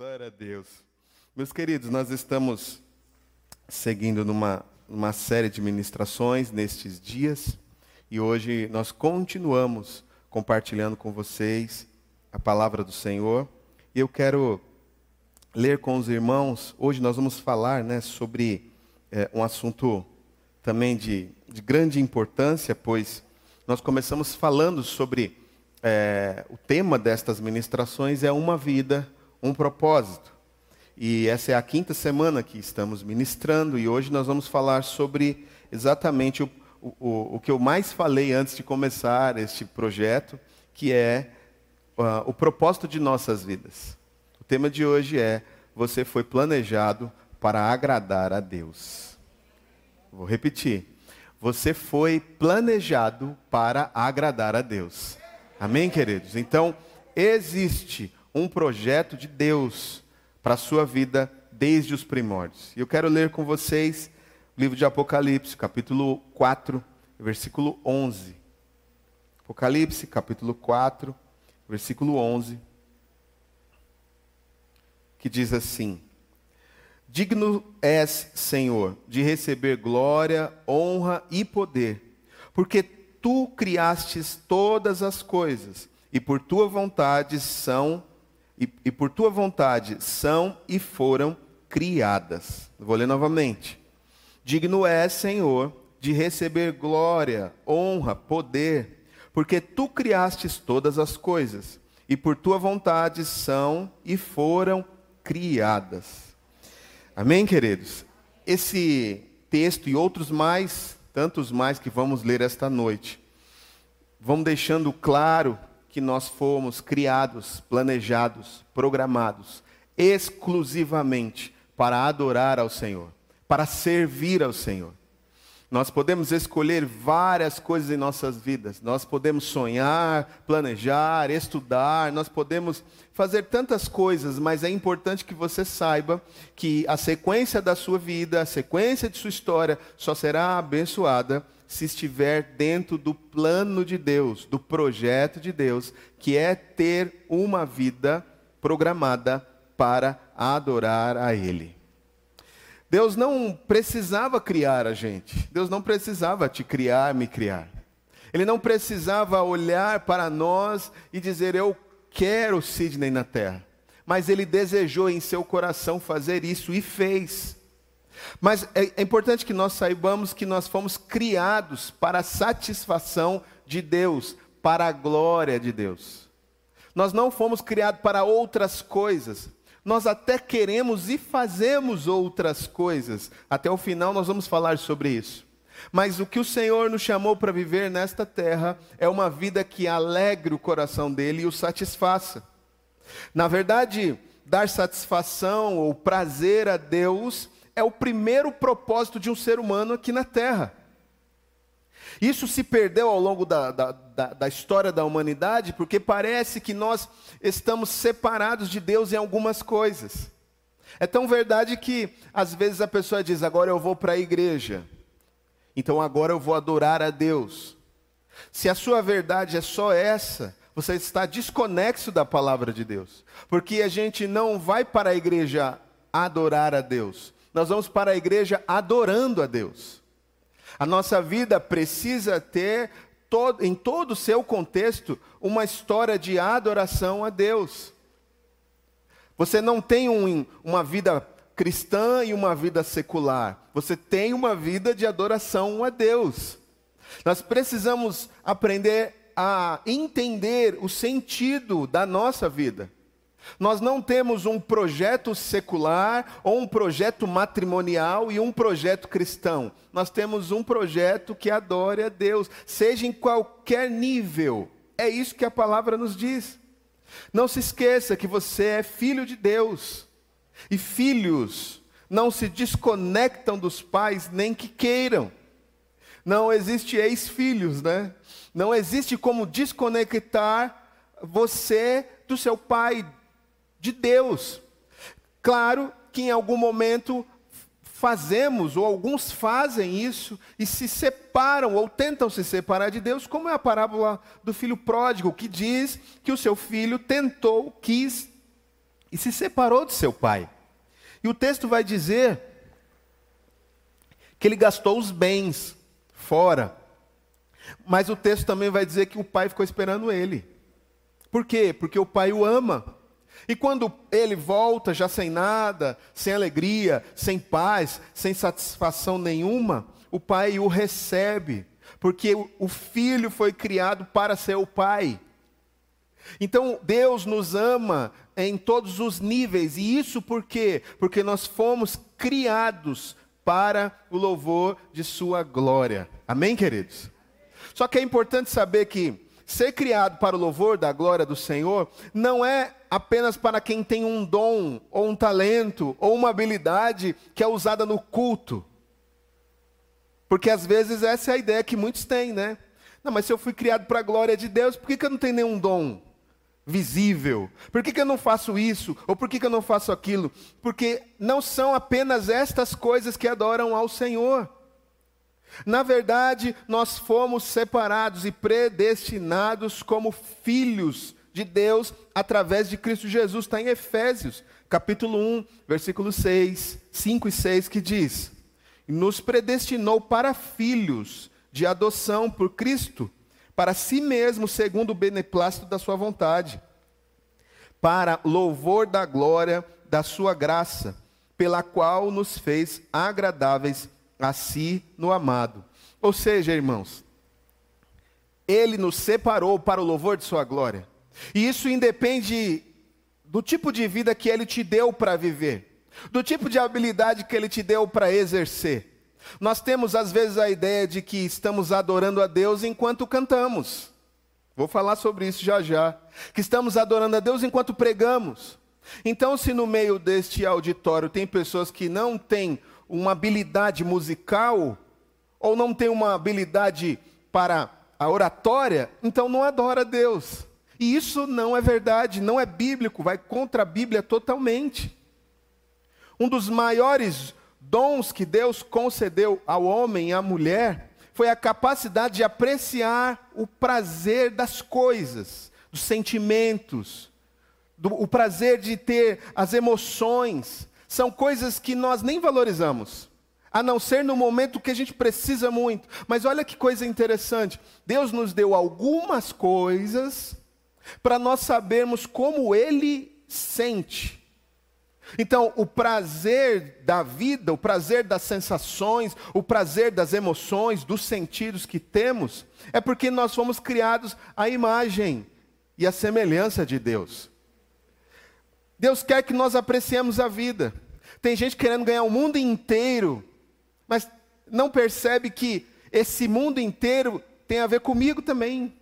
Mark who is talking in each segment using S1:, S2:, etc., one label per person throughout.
S1: Glória a Deus. Meus queridos, nós estamos seguindo numa, numa série de ministrações nestes dias e hoje nós continuamos compartilhando com vocês a palavra do Senhor. E eu quero ler com os irmãos, hoje nós vamos falar né, sobre é, um assunto também de, de grande importância, pois nós começamos falando sobre é, o tema destas ministrações é uma vida um propósito. E essa é a quinta semana que estamos ministrando, e hoje nós vamos falar sobre exatamente o, o, o que eu mais falei antes de começar este projeto, que é uh, o propósito de nossas vidas. O tema de hoje é: Você foi planejado para agradar a Deus. Vou repetir. Você foi planejado para agradar a Deus. Amém, queridos? Então, existe um projeto de Deus para a sua vida desde os primórdios. E eu quero ler com vocês o livro de Apocalipse, capítulo 4, versículo 11. Apocalipse, capítulo 4, versículo 11, que diz assim: Digno és, Senhor, de receber glória, honra e poder, porque tu criastes todas as coisas, e por tua vontade são e, e por tua vontade são e foram criadas. Vou ler novamente. Digno é, Senhor, de receber glória, honra, poder, porque tu criastes todas as coisas, e por tua vontade são e foram criadas. Amém, queridos? Esse texto e outros mais, tantos mais que vamos ler esta noite, vão deixando claro que nós fomos criados, planejados, programados exclusivamente para adorar ao Senhor, para servir ao Senhor. Nós podemos escolher várias coisas em nossas vidas. Nós podemos sonhar, planejar, estudar, nós podemos fazer tantas coisas, mas é importante que você saiba que a sequência da sua vida, a sequência de sua história só será abençoada se estiver dentro do plano de Deus, do projeto de Deus, que é ter uma vida programada para adorar a Ele. Deus não precisava criar a gente, Deus não precisava te criar, me criar. Ele não precisava olhar para nós e dizer, Eu quero Sidney na terra. Mas ele desejou em seu coração fazer isso e fez. Mas é, é importante que nós saibamos que nós fomos criados para a satisfação de Deus, para a glória de Deus. Nós não fomos criados para outras coisas. Nós até queremos e fazemos outras coisas. Até o final nós vamos falar sobre isso. Mas o que o Senhor nos chamou para viver nesta terra é uma vida que alegre o coração dele e o satisfaça. Na verdade, dar satisfação ou prazer a Deus é o primeiro propósito de um ser humano aqui na Terra. Isso se perdeu ao longo da, da, da, da, história da humanidade, porque parece que nós estamos separados de Deus em algumas coisas. É tão verdade que, às vezes, a pessoa diz: agora eu vou para a igreja, então agora eu vou adorar a Deus. Se a sua verdade é só essa, você está desconexo da palavra de Deus, porque a gente não vai para a igreja adorar a Deus, nós vamos para a igreja adorando a Deus. A nossa vida precisa ter, todo, em todo o seu contexto, uma história de adoração a Deus. Você não tem um, uma vida cristã e uma vida secular. Você tem uma vida de adoração a Deus. Nós precisamos aprender a entender o sentido da nossa vida. Nós não temos um projeto secular ou um projeto matrimonial e um projeto cristão. Nós temos um projeto que adore a Deus, seja em qualquer nível. É isso que a palavra nos diz. Não se esqueça que você é filho de Deus. E filhos não se desconectam dos pais nem que queiram. Não existe ex-filhos, né? Não existe como desconectar você do seu pai, de Deus. Claro que em algum momento fazemos, ou alguns fazem isso, e se separam ou tentam se separar de Deus, como é a parábola do filho pródigo, que diz que o seu filho tentou, quis e se separou de seu pai. E o texto vai dizer que ele gastou os bens fora. Mas o texto também vai dizer que o pai ficou esperando ele. Por quê? Porque o pai o ama. E quando ele volta já sem nada, sem alegria, sem paz, sem satisfação nenhuma, o pai o recebe, porque o filho foi criado para ser o pai. Então Deus nos ama em todos os níveis, e isso por quê? Porque nós fomos criados para o louvor de Sua glória. Amém, queridos? Só que é importante saber que ser criado para o louvor da glória do Senhor não é apenas para quem tem um dom, ou um talento, ou uma habilidade que é usada no culto. Porque às vezes essa é a ideia que muitos têm, né? Não, mas se eu fui criado para a glória de Deus, por que, que eu não tenho nenhum dom? visível? Por que, que eu não faço isso? Ou por que, que eu não faço aquilo? Porque não são apenas estas coisas que adoram ao Senhor. Na verdade, nós fomos separados e predestinados como filhos de Deus através de Cristo Jesus. Está em Efésios, capítulo 1, versículo 6, 5 e 6, que diz: Nos predestinou para filhos de adoção por Cristo para si mesmo, segundo o beneplácito da sua vontade, para louvor da glória da sua graça, pela qual nos fez agradáveis a si no amado. Ou seja, irmãos, ele nos separou para o louvor de sua glória. E isso independe do tipo de vida que ele te deu para viver, do tipo de habilidade que ele te deu para exercer. Nós temos às vezes a ideia de que estamos adorando a Deus enquanto cantamos. Vou falar sobre isso já já. Que estamos adorando a Deus enquanto pregamos. Então, se no meio deste auditório tem pessoas que não têm uma habilidade musical, ou não têm uma habilidade para a oratória, então não adora a Deus. E isso não é verdade, não é bíblico, vai contra a Bíblia totalmente. Um dos maiores dons que Deus concedeu ao homem e à mulher foi a capacidade de apreciar o prazer das coisas, dos sentimentos, do, o prazer de ter as emoções. São coisas que nós nem valorizamos, a não ser no momento que a gente precisa muito. Mas olha que coisa interessante: Deus nos deu algumas coisas para nós sabermos como Ele sente. Então, o prazer da vida, o prazer das sensações, o prazer das emoções, dos sentidos que temos, é porque nós fomos criados à imagem e à semelhança de Deus. Deus quer que nós apreciemos a vida. Tem gente querendo ganhar o mundo inteiro, mas não percebe que esse mundo inteiro tem a ver comigo também.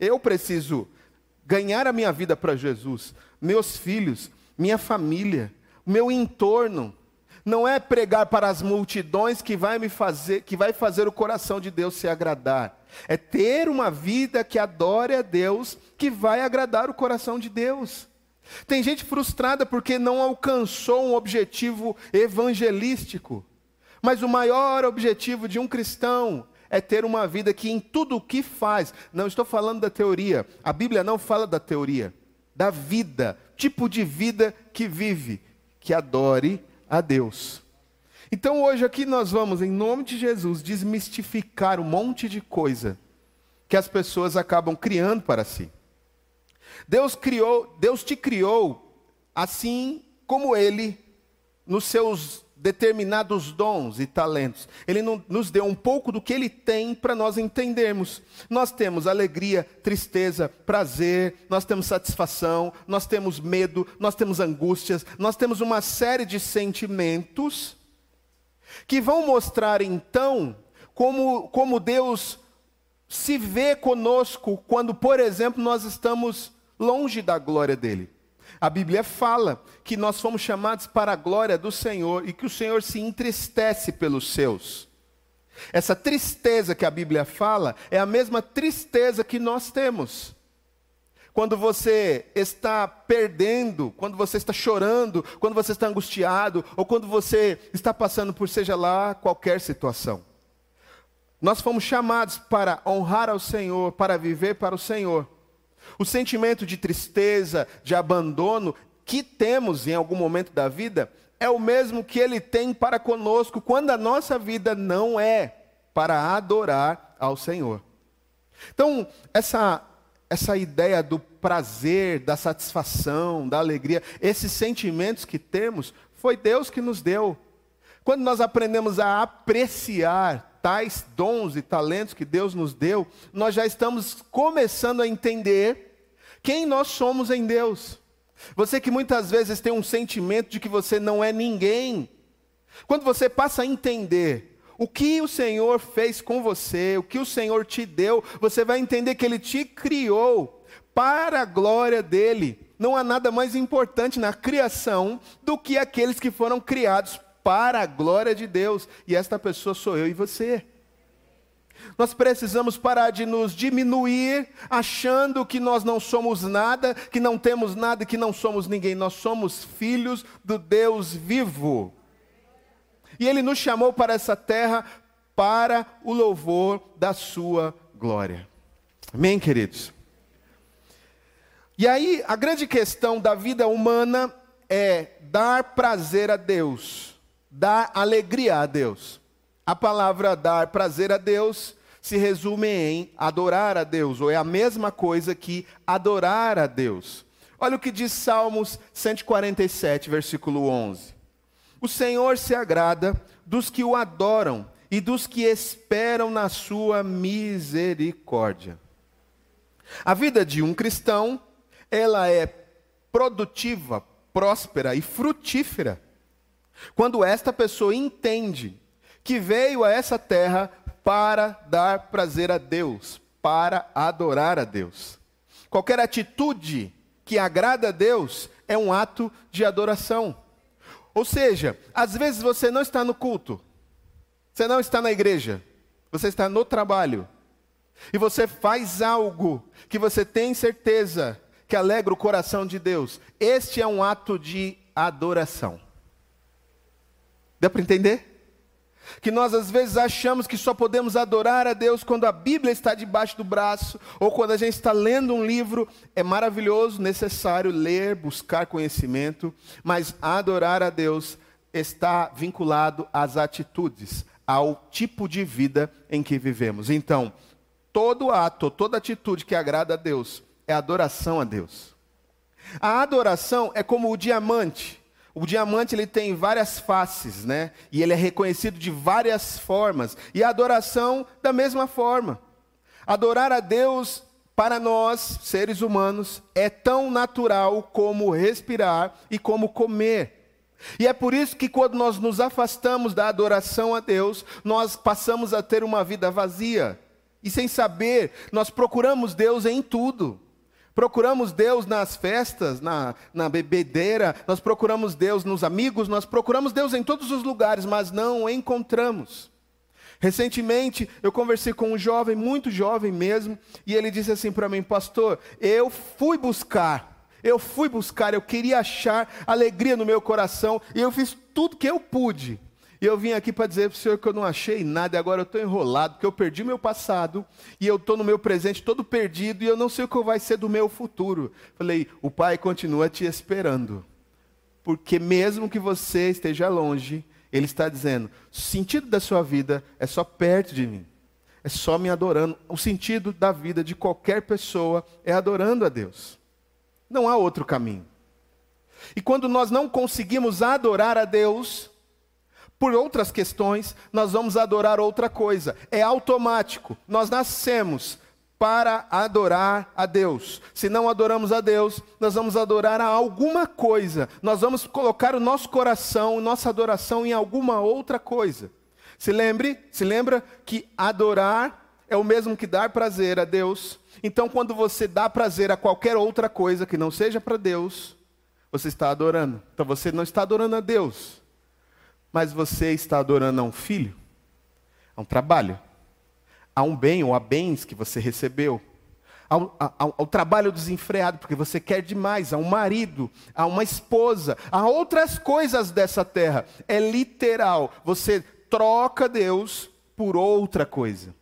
S1: Eu preciso ganhar a minha vida para Jesus, meus filhos, minha família meu entorno. Não é pregar para as multidões que vai me fazer, que vai fazer o coração de Deus se agradar. É ter uma vida que adore a Deus, que vai agradar o coração de Deus. Tem gente frustrada porque não alcançou um objetivo evangelístico. Mas o maior objetivo de um cristão é ter uma vida que em tudo o que faz, não estou falando da teoria, a Bíblia não fala da teoria, da vida, tipo de vida que vive que adore a Deus. Então hoje aqui nós vamos, em nome de Jesus, desmistificar um monte de coisa que as pessoas acabam criando para si. Deus criou, Deus te criou assim como ele nos seus determinados dons e talentos. Ele nos deu um pouco do que ele tem para nós entendermos. Nós temos alegria, tristeza, prazer, nós temos satisfação, nós temos medo, nós temos angústias, nós temos uma série de sentimentos que vão mostrar então como, como Deus se vê conosco quando, por exemplo, nós estamos longe da glória dele. A Bíblia fala que nós fomos chamados para a glória do Senhor e que o Senhor se entristece pelos seus. Essa tristeza que a Bíblia fala é a mesma tristeza que nós temos. Quando você está perdendo, quando você está chorando, quando você está angustiado, ou quando você está passando por seja lá qualquer situação. Nós fomos chamados para honrar ao Senhor, para viver para o Senhor. O sentimento de tristeza, de abandono, que temos em algum momento da vida é o mesmo que ele tem para conosco quando a nossa vida não é para adorar ao Senhor. Então, essa essa ideia do prazer, da satisfação, da alegria, esses sentimentos que temos, foi Deus que nos deu. Quando nós aprendemos a apreciar tais dons e talentos que Deus nos deu, nós já estamos começando a entender quem nós somos em Deus. Você que muitas vezes tem um sentimento de que você não é ninguém, quando você passa a entender o que o Senhor fez com você, o que o Senhor te deu, você vai entender que Ele te criou para a glória dEle. Não há nada mais importante na criação do que aqueles que foram criados para a glória de Deus, e esta pessoa sou eu e você. Nós precisamos parar de nos diminuir, achando que nós não somos nada, que não temos nada, que não somos ninguém. Nós somos filhos do Deus vivo. E Ele nos chamou para essa terra para o louvor da Sua glória. Amém, queridos? E aí, a grande questão da vida humana é dar prazer a Deus, dar alegria a Deus. A palavra dar prazer a Deus se resume em adorar a Deus, ou é a mesma coisa que adorar a Deus. Olha o que diz Salmos 147, versículo 11. O Senhor se agrada dos que o adoram e dos que esperam na sua misericórdia. A vida de um cristão, ela é produtiva, próspera e frutífera. Quando esta pessoa entende que veio a essa terra para dar prazer a Deus, para adorar a Deus. Qualquer atitude que agrada a Deus é um ato de adoração. Ou seja, às vezes você não está no culto, você não está na igreja, você está no trabalho, e você faz algo que você tem certeza que alegra o coração de Deus. Este é um ato de adoração. Deu para entender? Que nós às vezes achamos que só podemos adorar a Deus quando a Bíblia está debaixo do braço, ou quando a gente está lendo um livro. É maravilhoso, necessário ler, buscar conhecimento, mas adorar a Deus está vinculado às atitudes, ao tipo de vida em que vivemos. Então, todo ato, toda atitude que agrada a Deus é adoração a Deus. A adoração é como o diamante o diamante ele tem várias faces, né? E ele é reconhecido de várias formas. E a adoração da mesma forma. Adorar a Deus para nós, seres humanos, é tão natural como respirar e como comer. E é por isso que quando nós nos afastamos da adoração a Deus, nós passamos a ter uma vida vazia. E sem saber, nós procuramos Deus em tudo. Procuramos Deus nas festas, na, na bebedeira, nós procuramos Deus nos amigos, nós procuramos Deus em todos os lugares, mas não o encontramos. Recentemente eu conversei com um jovem, muito jovem mesmo, e ele disse assim para mim, pastor, eu fui buscar, eu fui buscar, eu queria achar alegria no meu coração, e eu fiz tudo que eu pude, e eu vim aqui para dizer para o Senhor que eu não achei nada e agora eu estou enrolado, porque eu perdi meu passado e eu estou no meu presente todo perdido e eu não sei o que vai ser do meu futuro. Falei, o Pai continua te esperando, porque mesmo que você esteja longe, Ele está dizendo: o sentido da sua vida é só perto de mim, é só me adorando. O sentido da vida de qualquer pessoa é adorando a Deus. Não há outro caminho. E quando nós não conseguimos adorar a Deus, por outras questões, nós vamos adorar outra coisa. É automático. Nós nascemos para adorar a Deus. Se não adoramos a Deus, nós vamos adorar a alguma coisa. Nós vamos colocar o nosso coração, nossa adoração em alguma outra coisa. Se lembre, se lembra que adorar é o mesmo que dar prazer a Deus. Então, quando você dá prazer a qualquer outra coisa que não seja para Deus, você está adorando. Então, você não está adorando a Deus mas você está adorando a um filho, a um trabalho, a um bem ou a bens que você recebeu, ao, ao, ao, trabalho desenfreado, porque você quer demais, a um marido, a uma esposa, a outras coisas dessa terra. É literal, você troca Deus por outra coisa.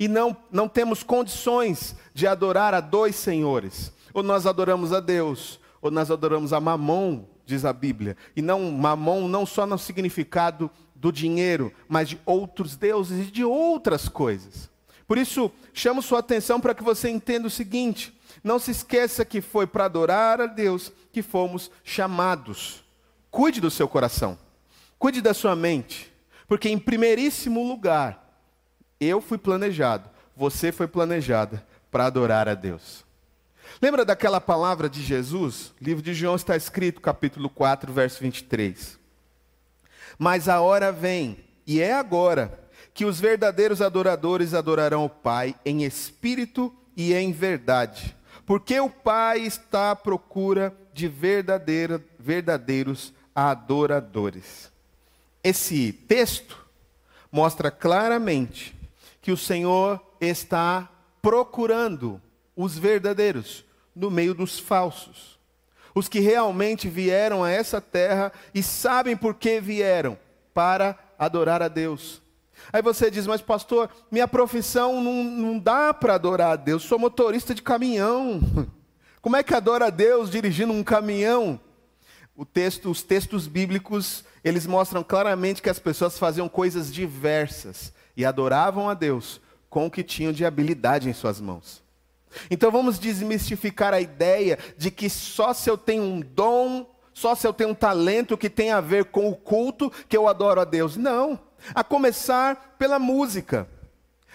S1: E não, não temos condições de adorar a dois senhores. Ou nós adoramos a Deus, ou nós adoramos a Mamon, diz a Bíblia. E não Mamon não só no significado do dinheiro, mas de outros deuses e de outras coisas. Por isso, chamo sua atenção para que você entenda o seguinte: não se esqueça que foi para adorar a Deus que fomos chamados. Cuide do seu coração, cuide da sua mente, porque em primeiríssimo lugar, eu fui planejado, você foi planejada para adorar a Deus. Lembra daquela palavra de Jesus? O livro de João está escrito, capítulo 4, verso 23. Mas a hora vem, e é agora, que os verdadeiros adoradores adorarão o Pai em espírito e em verdade, porque o Pai está à procura de verdadeiros adoradores. Esse texto mostra claramente que o Senhor está procurando os verdadeiros no meio dos falsos. Os que realmente vieram a essa terra e sabem por que vieram para adorar a Deus. Aí você diz, mas pastor, minha profissão não, não dá para adorar a Deus, sou motorista de caminhão. Como é que adora a Deus dirigindo um caminhão? Texto, os textos bíblicos, eles mostram claramente que as pessoas faziam coisas diversas e adoravam a Deus com o que tinham de habilidade em suas mãos. Então vamos desmistificar a ideia de que só se eu tenho um dom, só se eu tenho um talento que tem a ver com o culto que eu adoro a Deus. Não. A começar pela música.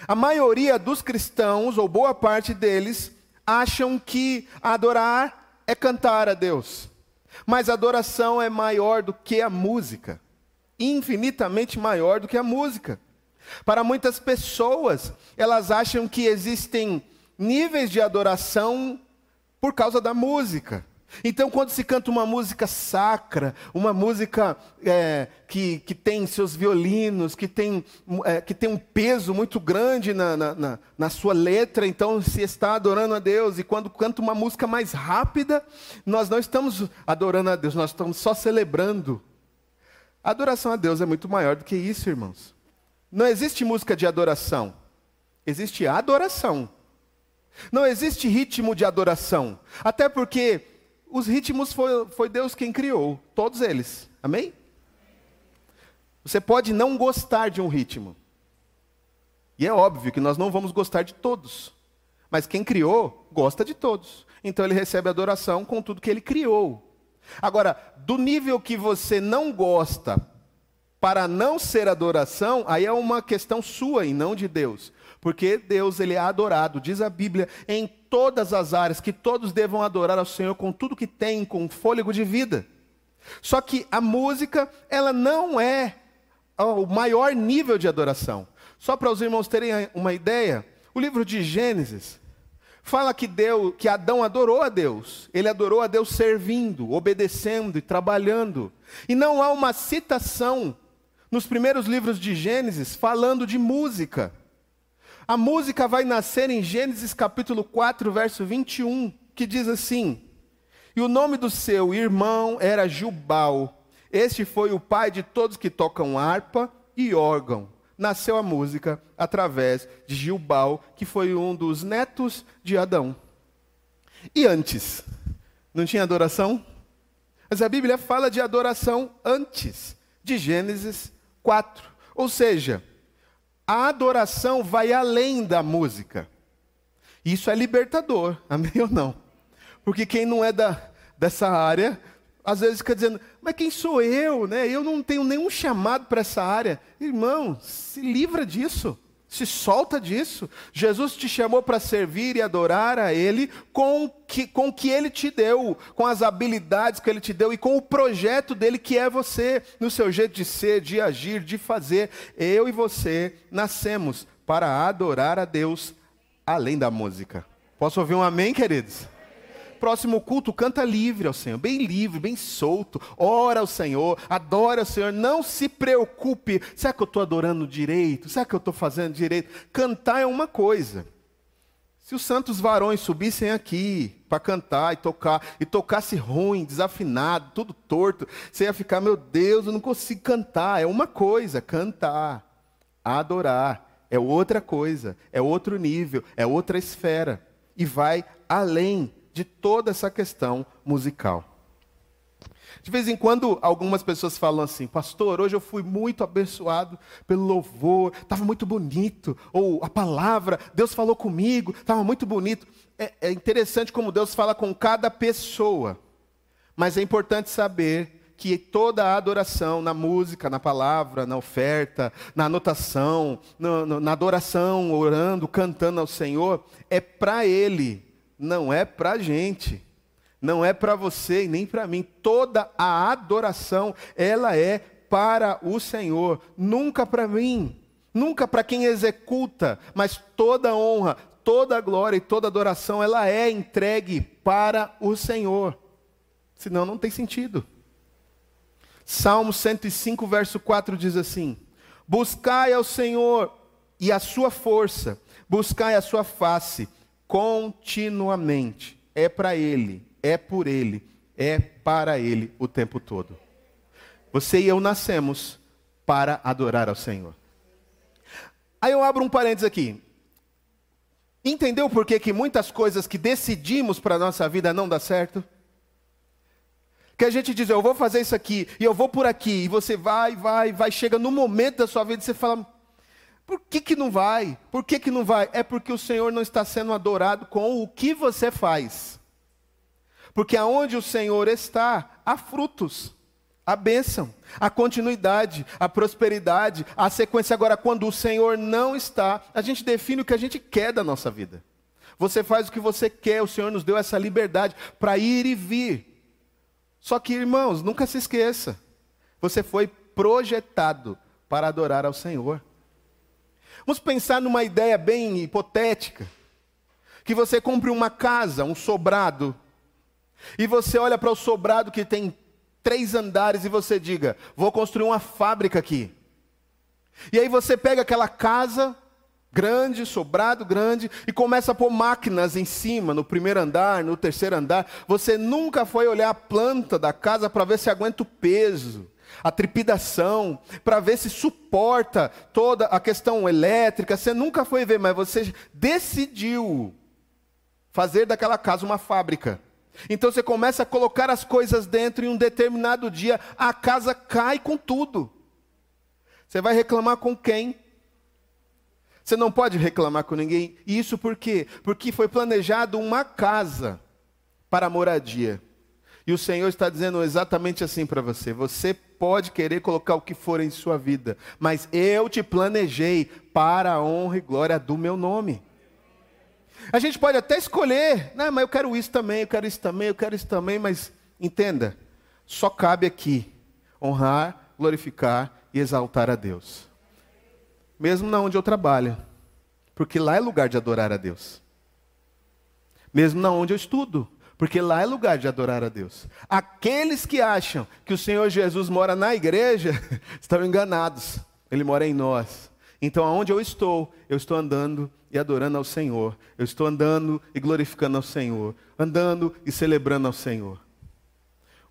S1: A maioria dos cristãos, ou boa parte deles, acham que adorar é cantar a Deus. Mas a adoração é maior do que a música. Infinitamente maior do que a música. Para muitas pessoas, elas acham que existem níveis de adoração por causa da música. Então, quando se canta uma música sacra, uma música é, que, que tem seus violinos, que tem, é, que tem um peso muito grande na, na, na, sua letra, então se está adorando a Deus. E quando canta uma música mais rápida, nós não estamos adorando a Deus, nós estamos só celebrando. A adoração a Deus é muito maior do que isso, irmãos. Não existe música de adoração, existe adoração. Não existe ritmo de adoração. Até porque os ritmos foi, foi Deus quem criou, todos eles. Amém? Você pode não gostar de um ritmo. E é óbvio que nós não vamos gostar de todos. Mas quem criou, gosta de todos. Então ele recebe adoração com tudo que ele criou. Agora, do nível que você não gosta para não ser adoração, aí é uma questão sua e não de Deus. Porque Deus ele é adorado, diz a Bíblia, em todas as áreas, que todos devam adorar ao Senhor com tudo que tem, com fôlego de vida. Só que a música, ela não é o maior nível de adoração. Só para os irmãos terem uma ideia, o livro de Gênesis fala que Deus, que Adão adorou a Deus. Ele adorou a Deus servindo, obedecendo e trabalhando. E não há uma citação nos primeiros livros de Gênesis falando de música. A música vai nascer em Gênesis capítulo 4, verso 21, que diz assim: E o nome do seu irmão era Jubal. Este foi o pai de todos que tocam harpa e órgão. Nasceu a música através de Jubal, que foi um dos netos de Adão. E antes? Não tinha adoração? Mas a Bíblia fala de adoração antes de Gênesis 4. Ou seja, a adoração vai além da música. Isso é libertador, amém ou não? Porque quem não é da, dessa área, às vezes fica dizendo, mas quem sou eu? Né? Eu não tenho nenhum chamado para essa área. Irmão, se livra disso. Se solta disso. Jesus te chamou para servir e adorar a Ele com que, com o que Ele te deu, com as habilidades que Ele te deu e com o projeto dele que é você, no seu jeito de ser, de agir, de fazer. Eu e você nascemos para adorar a Deus além da música. Posso ouvir um amém, queridos? Próximo culto, canta livre ao Senhor, bem livre, bem solto. Ora ao Senhor, adora ao Senhor. Não se preocupe. Será que eu estou adorando direito? Será que eu estou fazendo direito? Cantar é uma coisa. Se os santos varões subissem aqui para cantar e tocar, e tocasse ruim, desafinado, tudo torto, você ia ficar, meu Deus, eu não consigo cantar. É uma coisa, cantar. Adorar é outra coisa, é outro nível, é outra esfera. E vai além de toda essa questão musical. De vez em quando, algumas pessoas falam assim, pastor, hoje eu fui muito abençoado pelo louvor, estava muito bonito, ou a palavra, Deus falou comigo, estava muito bonito. É, é interessante como Deus fala com cada pessoa, mas é importante saber que toda a adoração na música, na palavra, na oferta, na anotação, no, no, na adoração, orando, cantando ao Senhor, é para Ele, não é para a gente. Não é para você e nem para mim. Toda a adoração, ela é para o Senhor, nunca para mim, nunca para quem executa, mas toda honra, toda glória e toda adoração, ela é entregue para o Senhor. Senão não tem sentido. Salmo 105, verso 4 diz assim: Buscai ao Senhor e a sua força, buscai a sua face continuamente. É para Ele, é por Ele, é para Ele o tempo todo. Você e eu nascemos para adorar ao Senhor. Aí eu abro um parênteses aqui. Entendeu por que, que muitas coisas que decidimos para a nossa vida não dá certo? Que a gente diz, eu vou fazer isso aqui, e eu vou por aqui, e você vai, vai, vai, chega no momento da sua vida e você fala, por que, que não vai? Por que, que não vai? É porque o Senhor não está sendo adorado com o que você faz. Porque aonde o Senhor está, há frutos, a bênção, a continuidade, a prosperidade, a sequência. Agora, quando o Senhor não está, a gente define o que a gente quer da nossa vida. Você faz o que você quer, o Senhor nos deu essa liberdade para ir e vir. Só que, irmãos, nunca se esqueça, você foi projetado para adorar ao Senhor. Vamos pensar numa ideia bem hipotética. Que você compre uma casa, um sobrado, e você olha para o sobrado que tem três andares e você diga: vou construir uma fábrica aqui. E aí você pega aquela casa grande, sobrado grande, e começa a pôr máquinas em cima, no primeiro andar, no terceiro andar. Você nunca foi olhar a planta da casa para ver se aguenta o peso, a trepidação, para ver se suporta toda a questão elétrica. Você nunca foi ver, mas você decidiu fazer daquela casa uma fábrica. Então você começa a colocar as coisas dentro e um determinado dia a casa cai com tudo. Você vai reclamar com quem? Você não pode reclamar com ninguém. Isso por quê? Porque foi planejado uma casa para moradia. E o Senhor está dizendo exatamente assim para você: você pode querer colocar o que for em sua vida, mas eu te planejei para a honra e glória do meu nome. A gente pode até escolher, não, mas eu quero isso também, eu quero isso também, eu quero isso também, mas entenda, só cabe aqui honrar, glorificar e exaltar a Deus. Mesmo na onde eu trabalho, porque lá é lugar de adorar a Deus. Mesmo na onde eu estudo, porque lá é lugar de adorar a Deus. Aqueles que acham que o Senhor Jesus mora na igreja, estão enganados. Ele mora em nós. Então, aonde eu estou, eu estou andando e adorando ao Senhor. Eu estou andando e glorificando ao Senhor. Andando e celebrando ao Senhor.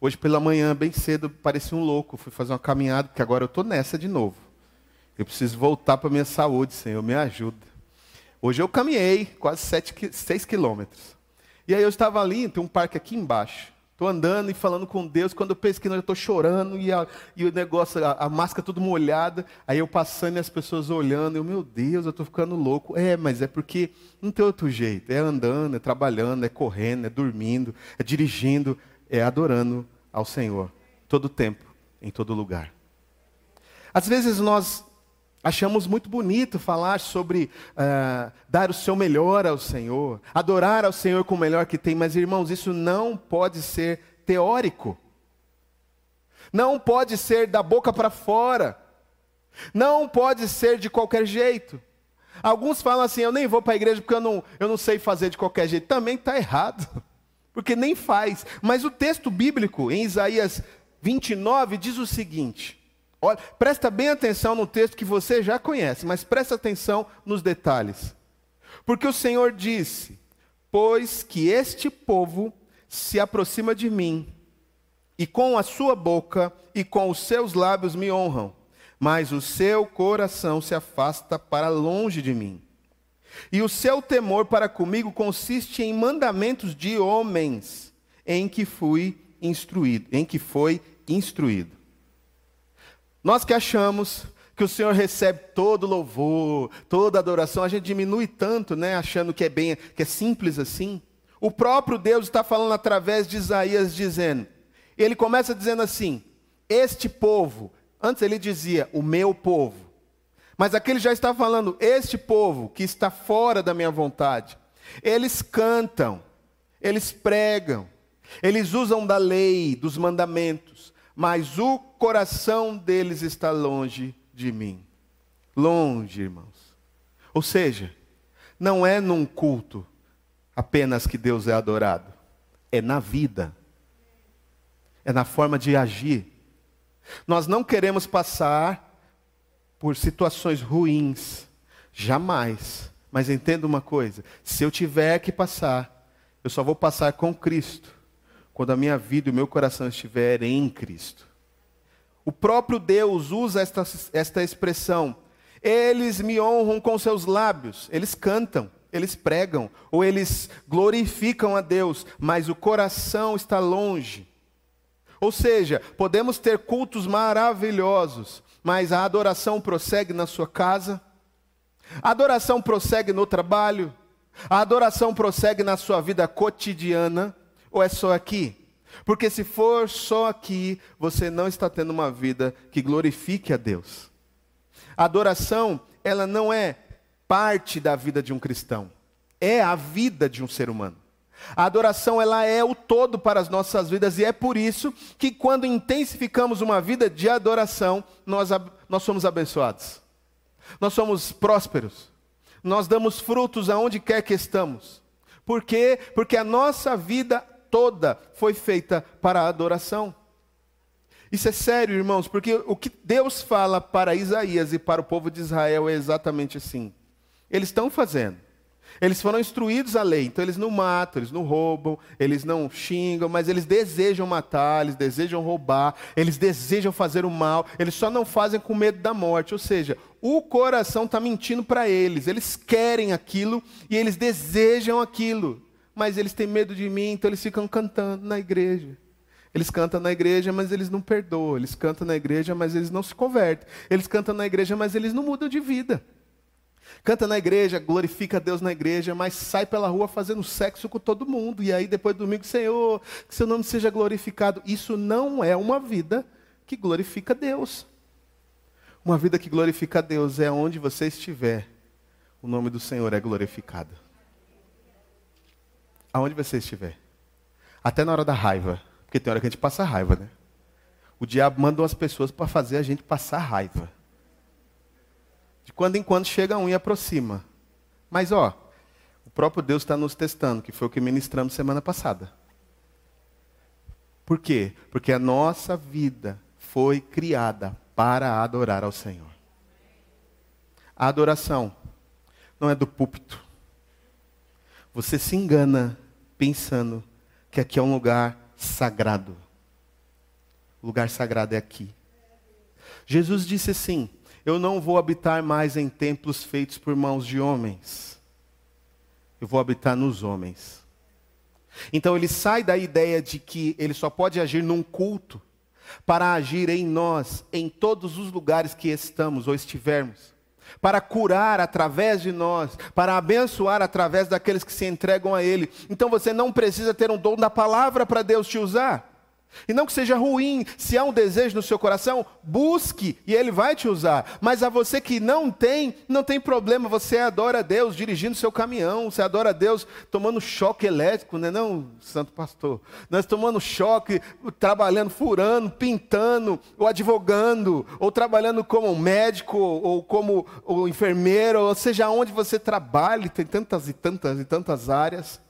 S1: Hoje pela manhã, bem cedo, parecia um louco. Fui fazer uma caminhada, porque agora eu estou nessa de novo. Eu preciso voltar para a minha saúde, Senhor, me ajuda. Hoje eu caminhei quase 6 quilômetros. E aí eu estava ali, tem um parque aqui embaixo. Estou andando e falando com Deus. Quando eu penso que eu estou chorando e, a, e, o negócio, a, a máscara tudo molhada. Aí eu passando e as pessoas olhando. Eu, meu Deus, eu estou ficando louco. É, mas é porque não tem outro jeito. É andando, é trabalhando, é correndo, é dormindo, é dirigindo, é adorando ao Senhor. Todo tempo, em todo lugar. Às vezes nós Achamos muito bonito falar sobre uh, dar o seu melhor ao Senhor, adorar ao Senhor com o melhor que tem, mas irmãos, isso não pode ser teórico, não pode ser da boca para fora, não pode ser de qualquer jeito. Alguns falam assim: eu nem vou para a igreja porque eu não, eu não sei fazer de qualquer jeito. Também está errado, porque nem faz. Mas o texto bíblico, em Isaías 29, diz o seguinte. Olha, presta bem atenção no texto que você já conhece, mas presta atenção nos detalhes. Porque o Senhor disse: Pois que este povo se aproxima de mim, e com a sua boca e com os seus lábios me honram, mas o seu coração se afasta para longe de mim. E o seu temor para comigo consiste em mandamentos de homens, em que fui instruído, em que foi instruído. Nós que achamos que o Senhor recebe todo louvor, toda adoração, a gente diminui tanto, né, achando que é bem, que é simples assim. O próprio Deus está falando através de Isaías dizendo, ele começa dizendo assim: Este povo, antes ele dizia, o meu povo. Mas aqui ele já está falando, este povo que está fora da minha vontade. Eles cantam, eles pregam, eles usam da lei, dos mandamentos, mas o coração deles está longe de mim. Longe, irmãos. Ou seja, não é num culto apenas que Deus é adorado, é na vida é na forma de agir. Nós não queremos passar por situações ruins, jamais. Mas entenda uma coisa: se eu tiver que passar, eu só vou passar com Cristo, quando a minha vida e o meu coração estiver em Cristo. O próprio Deus usa esta, esta expressão. Eles me honram com seus lábios, eles cantam, eles pregam, ou eles glorificam a Deus, mas o coração está longe. Ou seja, podemos ter cultos maravilhosos, mas a adoração prossegue na sua casa, a adoração prossegue no trabalho, a adoração prossegue na sua vida cotidiana, ou é só aqui? Porque se for só aqui, você não está tendo uma vida que glorifique a Deus. A adoração, ela não é parte da vida de um cristão, é a vida de um ser humano. A adoração ela é o todo para as nossas vidas e é por isso que quando intensificamos uma vida de adoração, nós, nós somos abençoados. Nós somos prósperos. Nós damos frutos aonde quer que estamos. Por quê? Porque a nossa vida toda foi feita para a adoração. Isso é sério, irmãos, porque o que Deus fala para Isaías e para o povo de Israel é exatamente assim. Eles estão fazendo. Eles foram instruídos à lei, então eles não matam, eles não roubam, eles não xingam, mas eles desejam matar, eles desejam roubar, eles desejam fazer o mal, eles só não fazem com medo da morte. Ou seja, o coração está mentindo para eles, eles querem aquilo e eles desejam aquilo, mas eles têm medo de mim, então eles ficam cantando na igreja. Eles cantam na igreja, mas eles não perdoam. Eles cantam na igreja, mas eles não se convertem. Eles cantam na igreja, mas eles não mudam de vida. Canta na igreja, glorifica a Deus na igreja, mas sai pela rua fazendo sexo com todo mundo. E aí depois do domingo, Senhor, que seu nome seja glorificado. Isso não é uma vida que glorifica Deus. Uma vida que glorifica a Deus é onde você estiver, o nome do Senhor é glorificado. Aonde você estiver. Até na hora da raiva. Porque tem hora que a gente passa raiva, né? O diabo manda umas pessoas para fazer a gente passar raiva. De quando em quando chega um e aproxima. Mas ó, o próprio Deus está nos testando, que foi o que ministramos semana passada. Por quê? Porque a nossa vida foi criada para adorar ao Senhor. A adoração não é do púlpito. Você se engana pensando que aqui é um lugar sagrado. O lugar sagrado é aqui. Jesus disse assim: eu não vou habitar mais em templos feitos por mãos de homens. Eu vou habitar nos homens. Então ele sai da ideia de que ele só pode agir num culto para agir em nós, em todos os lugares que estamos ou estivermos, para curar através de nós, para abençoar através daqueles que se entregam a Ele. Então você não precisa ter um dom da palavra para Deus te usar. E não que seja ruim, se há um desejo no seu coração, busque e ele vai te usar. Mas a você que não tem, não tem problema, você adora a Deus dirigindo seu caminhão, você adora a Deus tomando choque elétrico, não é não, santo pastor? Nós tomando choque, trabalhando, furando, pintando, ou advogando, ou trabalhando como médico, ou como ou enfermeiro, ou seja, onde você trabalhe, tem tantas e tantas e tantas áreas.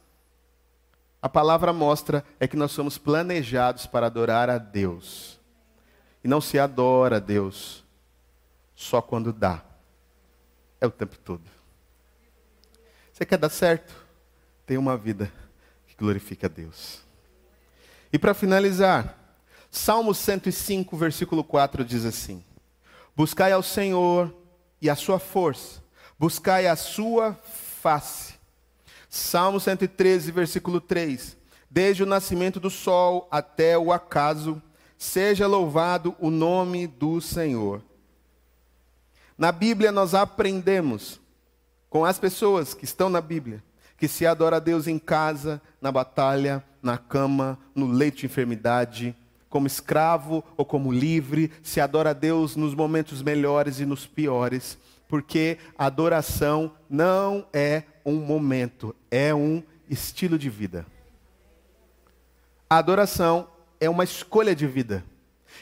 S1: A palavra mostra é que nós somos planejados para adorar a Deus. E não se adora a Deus só quando dá. É o tempo todo. Você quer dar certo? Tenha uma vida que glorifique a Deus. E para finalizar, Salmo 105, versículo 4 diz assim: Buscai ao Senhor e a sua força, buscai a sua face. Salmo 113, versículo 3. Desde o nascimento do sol até o acaso, seja louvado o nome do Senhor. Na Bíblia nós aprendemos com as pessoas que estão na Bíblia que se adora a Deus em casa, na batalha, na cama, no leito de enfermidade, como escravo ou como livre, se adora a Deus nos momentos melhores e nos piores, porque adoração não é um momento, é um estilo de vida. A adoração é uma escolha de vida.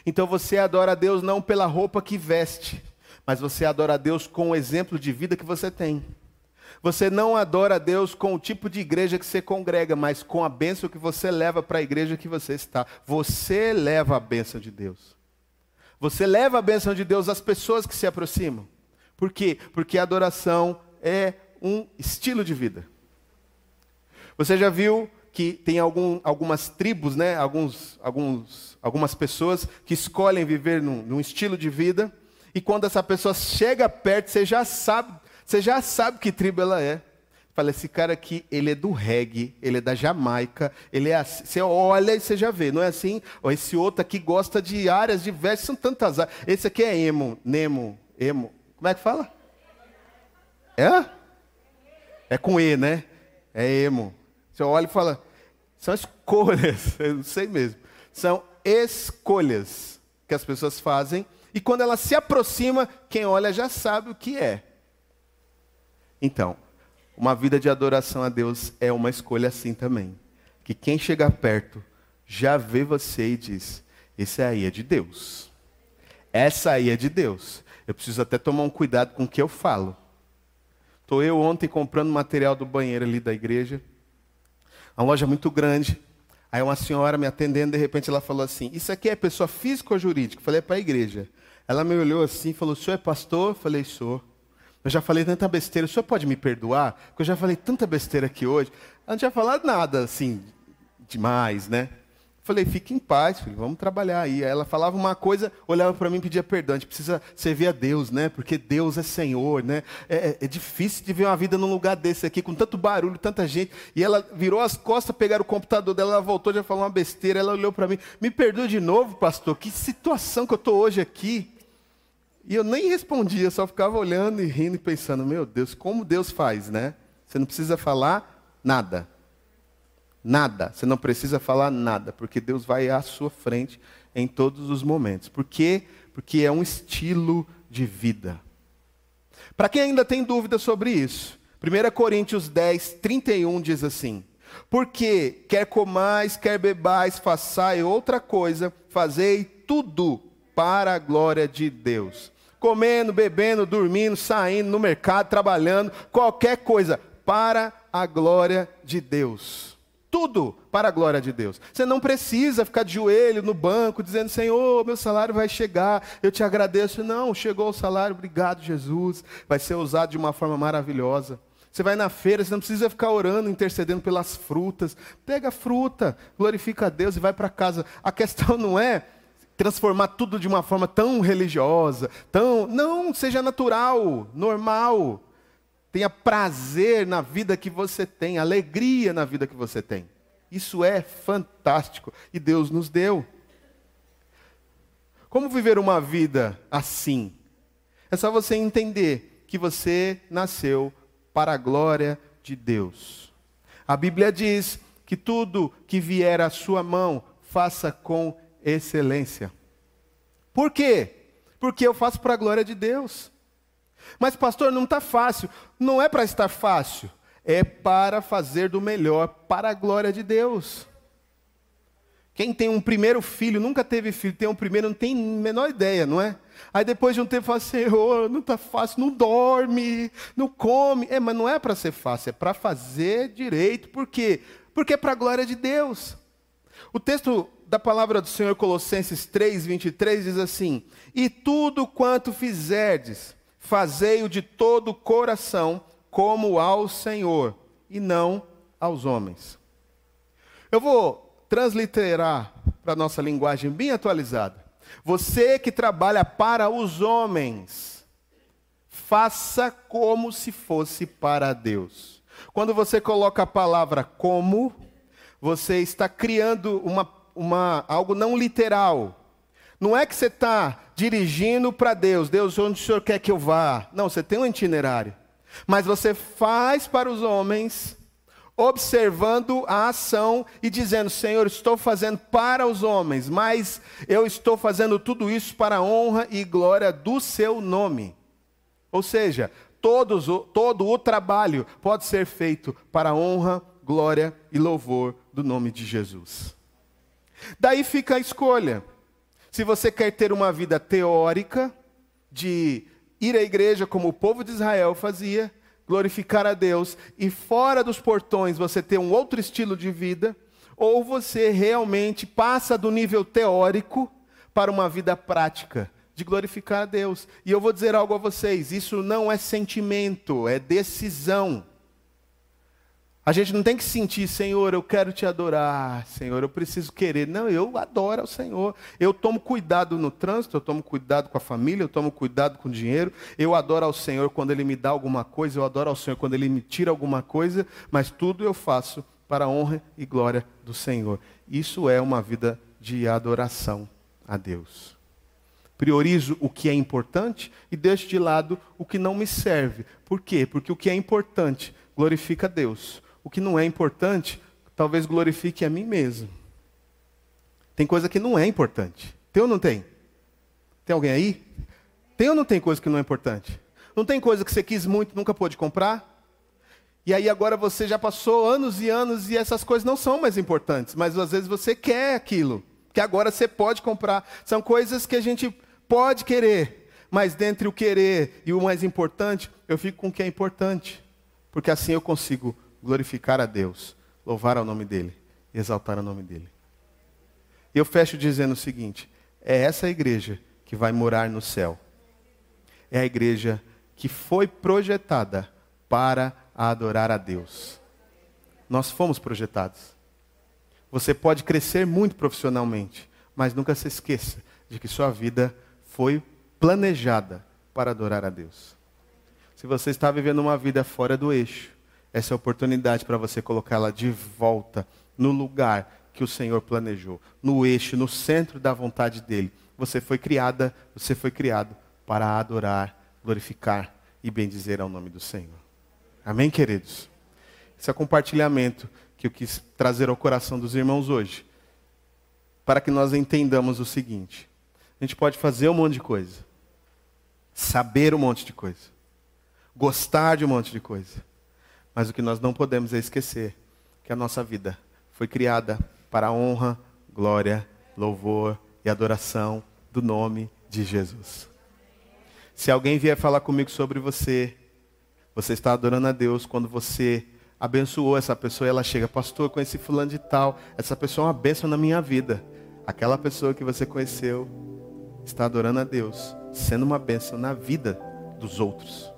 S1: Então você adora a Deus não pela roupa que veste, mas você adora a Deus com o exemplo de vida que você tem. Você não adora a Deus com o tipo de igreja que você congrega, mas com a bênção que você leva para a igreja que você está. Você leva a bênção de Deus. Você leva a bênção de Deus às pessoas que se aproximam. Por quê? Porque a adoração é um estilo de vida. Você já viu que tem algum, algumas tribos, né? alguns, alguns, algumas pessoas que escolhem viver num, num estilo de vida, e quando essa pessoa chega perto, você já sabe você já sabe que tribo ela é. Fala, esse cara aqui, ele é do reggae, ele é da Jamaica, ele é assim. Você olha e você já vê, não é assim? Esse outro aqui gosta de áreas diversas, são tantas áreas. Esse aqui é emo, nemo, emo. Como é que fala? É? É com E, né? É emo. Você olha e fala, são escolhas, eu não sei mesmo. São escolhas que as pessoas fazem, e quando ela se aproxima, quem olha já sabe o que é. Então, uma vida de adoração a Deus é uma escolha assim também. Que quem chegar perto já vê você e diz: Esse aí é de Deus. Essa aí é de Deus. Eu preciso até tomar um cuidado com o que eu falo. Estou eu ontem comprando material do banheiro ali da igreja. Uma loja muito grande. Aí uma senhora me atendendo, de repente ela falou assim: Isso aqui é pessoa física ou jurídica? Falei: É para a igreja. Ela me olhou assim e falou: O senhor é pastor? Eu falei: Sou. Eu já falei tanta besteira, o senhor pode me perdoar? Porque eu já falei tanta besteira aqui hoje. Ela não tinha falado nada assim, demais, né? Falei, fique em paz, filho, vamos trabalhar aí. Ela falava uma coisa, olhava para mim e pedia perdão. A gente precisa servir a Deus, né? Porque Deus é Senhor, né? É, é, é, difícil de ver uma vida num lugar desse aqui, com tanto barulho, tanta gente. E ela virou as costas, pegaram o computador dela, ela voltou, já falou uma besteira. Ela olhou para mim, me perdoe de novo, pastor, que situação que eu estou hoje aqui. E eu nem respondia, só ficava olhando e rindo e pensando: meu Deus, como Deus faz, né? Você não precisa falar nada. Nada. Você não precisa falar nada, porque Deus vai à sua frente em todos os momentos. Por quê? Porque é um estilo de vida. Para quem ainda tem dúvida sobre isso, 1 Coríntios 10, 31 diz assim: Porque quer comais, quer bebais, façai outra coisa, fazei tudo para a glória de Deus comendo, bebendo, dormindo, saindo no mercado, trabalhando, qualquer coisa, para a glória de Deus. Tudo para a glória de Deus. Você não precisa ficar de joelho no banco dizendo: Senhor, meu salário vai chegar, eu te agradeço. Não, chegou o salário, obrigado, Jesus. Vai ser usado de uma forma maravilhosa. Você vai na feira, você não precisa ficar orando, intercedendo pelas frutas. Pega a fruta, glorifica a Deus e vai para casa. A questão não é transformar tudo de uma forma tão religiosa, tão. Não, seja natural, normal. Tenha prazer na vida que você tem, alegria na vida que você tem. Isso é fantástico e Deus nos deu. Como viver uma vida assim? É só você entender que você nasceu para a glória de Deus. A Bíblia diz que tudo que vier à sua mão, faça com excelência. Por quê? Porque eu faço para a glória de Deus. Mas, pastor, não está fácil. Não é para estar fácil. É para fazer do melhor para a glória de Deus. Quem tem um primeiro filho, nunca teve filho, tem um primeiro, não tem a menor ideia, não é? Aí depois de um tempo fala, Senhor, não está fácil, não dorme, não come. É, mas não é para ser fácil, é para fazer direito. Por quê? Porque é para a glória de Deus. O texto da palavra do Senhor, Colossenses 3, 23, diz assim: E tudo quanto fizerdes, fazei-o de todo o coração, como ao Senhor, e não aos homens. Eu vou transliterar para a nossa linguagem bem atualizada. Você que trabalha para os homens, faça como se fosse para Deus. Quando você coloca a palavra como, você está criando uma, uma, algo não literal. Não é que você está dirigindo para Deus, Deus, onde o Senhor quer que eu vá? Não, você tem um itinerário. Mas você faz para os homens, observando a ação e dizendo: Senhor, estou fazendo para os homens, mas eu estou fazendo tudo isso para a honra e glória do seu nome. Ou seja, todos, todo o trabalho pode ser feito para a honra, glória e louvor do nome de Jesus. Daí fica a escolha. Se você quer ter uma vida teórica, de ir à igreja como o povo de Israel fazia, glorificar a Deus, e fora dos portões você ter um outro estilo de vida, ou você realmente passa do nível teórico para uma vida prática, de glorificar a Deus. E eu vou dizer algo a vocês: isso não é sentimento, é decisão. A gente não tem que sentir, Senhor, eu quero te adorar, Senhor, eu preciso querer. Não, eu adoro ao Senhor. Eu tomo cuidado no trânsito, eu tomo cuidado com a família, eu tomo cuidado com o dinheiro. Eu adoro ao Senhor quando Ele me dá alguma coisa, eu adoro ao Senhor quando Ele me tira alguma coisa, mas tudo eu faço para a honra e glória do Senhor. Isso é uma vida de adoração a Deus. Priorizo o que é importante e deixo de lado o que não me serve. Por quê? Porque o que é importante glorifica a Deus. O que não é importante, talvez glorifique a mim mesmo. Tem coisa que não é importante. Tem ou não tem? Tem alguém aí? Tem ou não tem coisa que não é importante? Não tem coisa que você quis muito nunca pôde comprar? E aí agora você já passou anos e anos e essas coisas não são mais importantes, mas às vezes você quer aquilo, que agora você pode comprar. São coisas que a gente pode querer, mas dentre o querer e o mais importante, eu fico com o que é importante, porque assim eu consigo glorificar a Deus, louvar ao nome dEle, exaltar o nome dEle. E eu fecho dizendo o seguinte: é essa igreja que vai morar no céu. É a igreja que foi projetada para adorar a Deus. Nós fomos projetados. Você pode crescer muito profissionalmente, mas nunca se esqueça de que sua vida foi planejada para adorar a Deus. Se você está vivendo uma vida fora do eixo, essa oportunidade para você colocá-la de volta no lugar que o Senhor planejou, no eixo, no centro da vontade dele. Você foi criada, você foi criado para adorar, glorificar e bendizer ao nome do Senhor. Amém, queridos? Esse é o compartilhamento que eu quis trazer ao coração dos irmãos hoje, para que nós entendamos o seguinte: a gente pode fazer um monte de coisa, saber um monte de coisa, gostar de um monte de coisa. Mas o que nós não podemos é esquecer que a nossa vida foi criada para a honra, glória, louvor e adoração do nome de Jesus. Se alguém vier falar comigo sobre você, você está adorando a Deus quando você abençoou essa pessoa e ela chega, pastor, conheci fulano de tal, essa pessoa é uma bênção na minha vida. Aquela pessoa que você conheceu está adorando a Deus, sendo uma bênção na vida dos outros.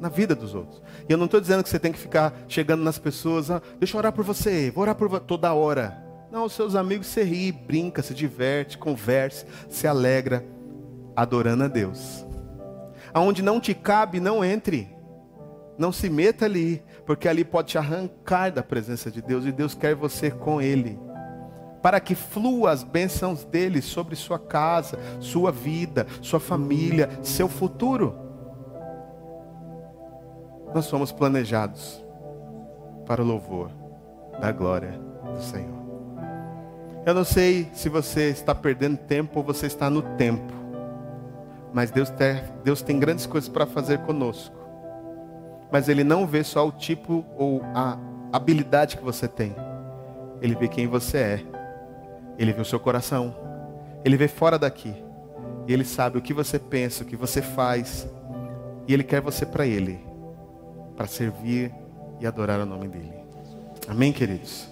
S1: Na vida dos outros. E eu não estou dizendo que você tem que ficar chegando nas pessoas, ah, deixa eu orar por você, vou orar por você toda hora. Não, os seus amigos você ri, brinca, se diverte, converse, se alegra, adorando a Deus. Aonde não te cabe, não entre. Não se meta ali, porque ali pode te arrancar da presença de Deus e Deus quer você com Ele para que flua as bênçãos dele sobre sua casa, sua vida, sua família, seu futuro. Nós somos planejados para o louvor da glória do Senhor. Eu não sei se você está perdendo tempo ou você está no tempo, mas Deus tem, Deus tem grandes coisas para fazer conosco. Mas Ele não vê só o tipo ou a habilidade que você tem, Ele vê quem você é ele vê o seu coração. Ele vê fora daqui. E ele sabe o que você pensa, o que você faz. E ele quer você para ele, para servir e adorar o nome dele. Amém, queridos?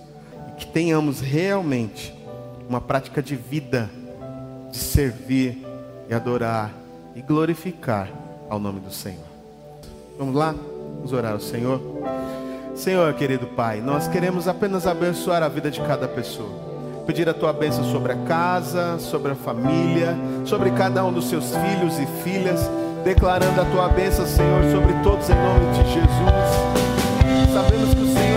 S1: E que tenhamos realmente uma prática de vida de servir e adorar e glorificar ao nome do Senhor. Vamos lá? Vamos orar ao Senhor. Senhor, querido Pai, nós queremos apenas abençoar a vida de cada pessoa pedir a tua bênção sobre a casa, sobre a família, sobre cada um dos seus filhos e filhas. Declarando a tua bênção, Senhor, sobre todos em nome de Jesus. Sabemos que o Senhor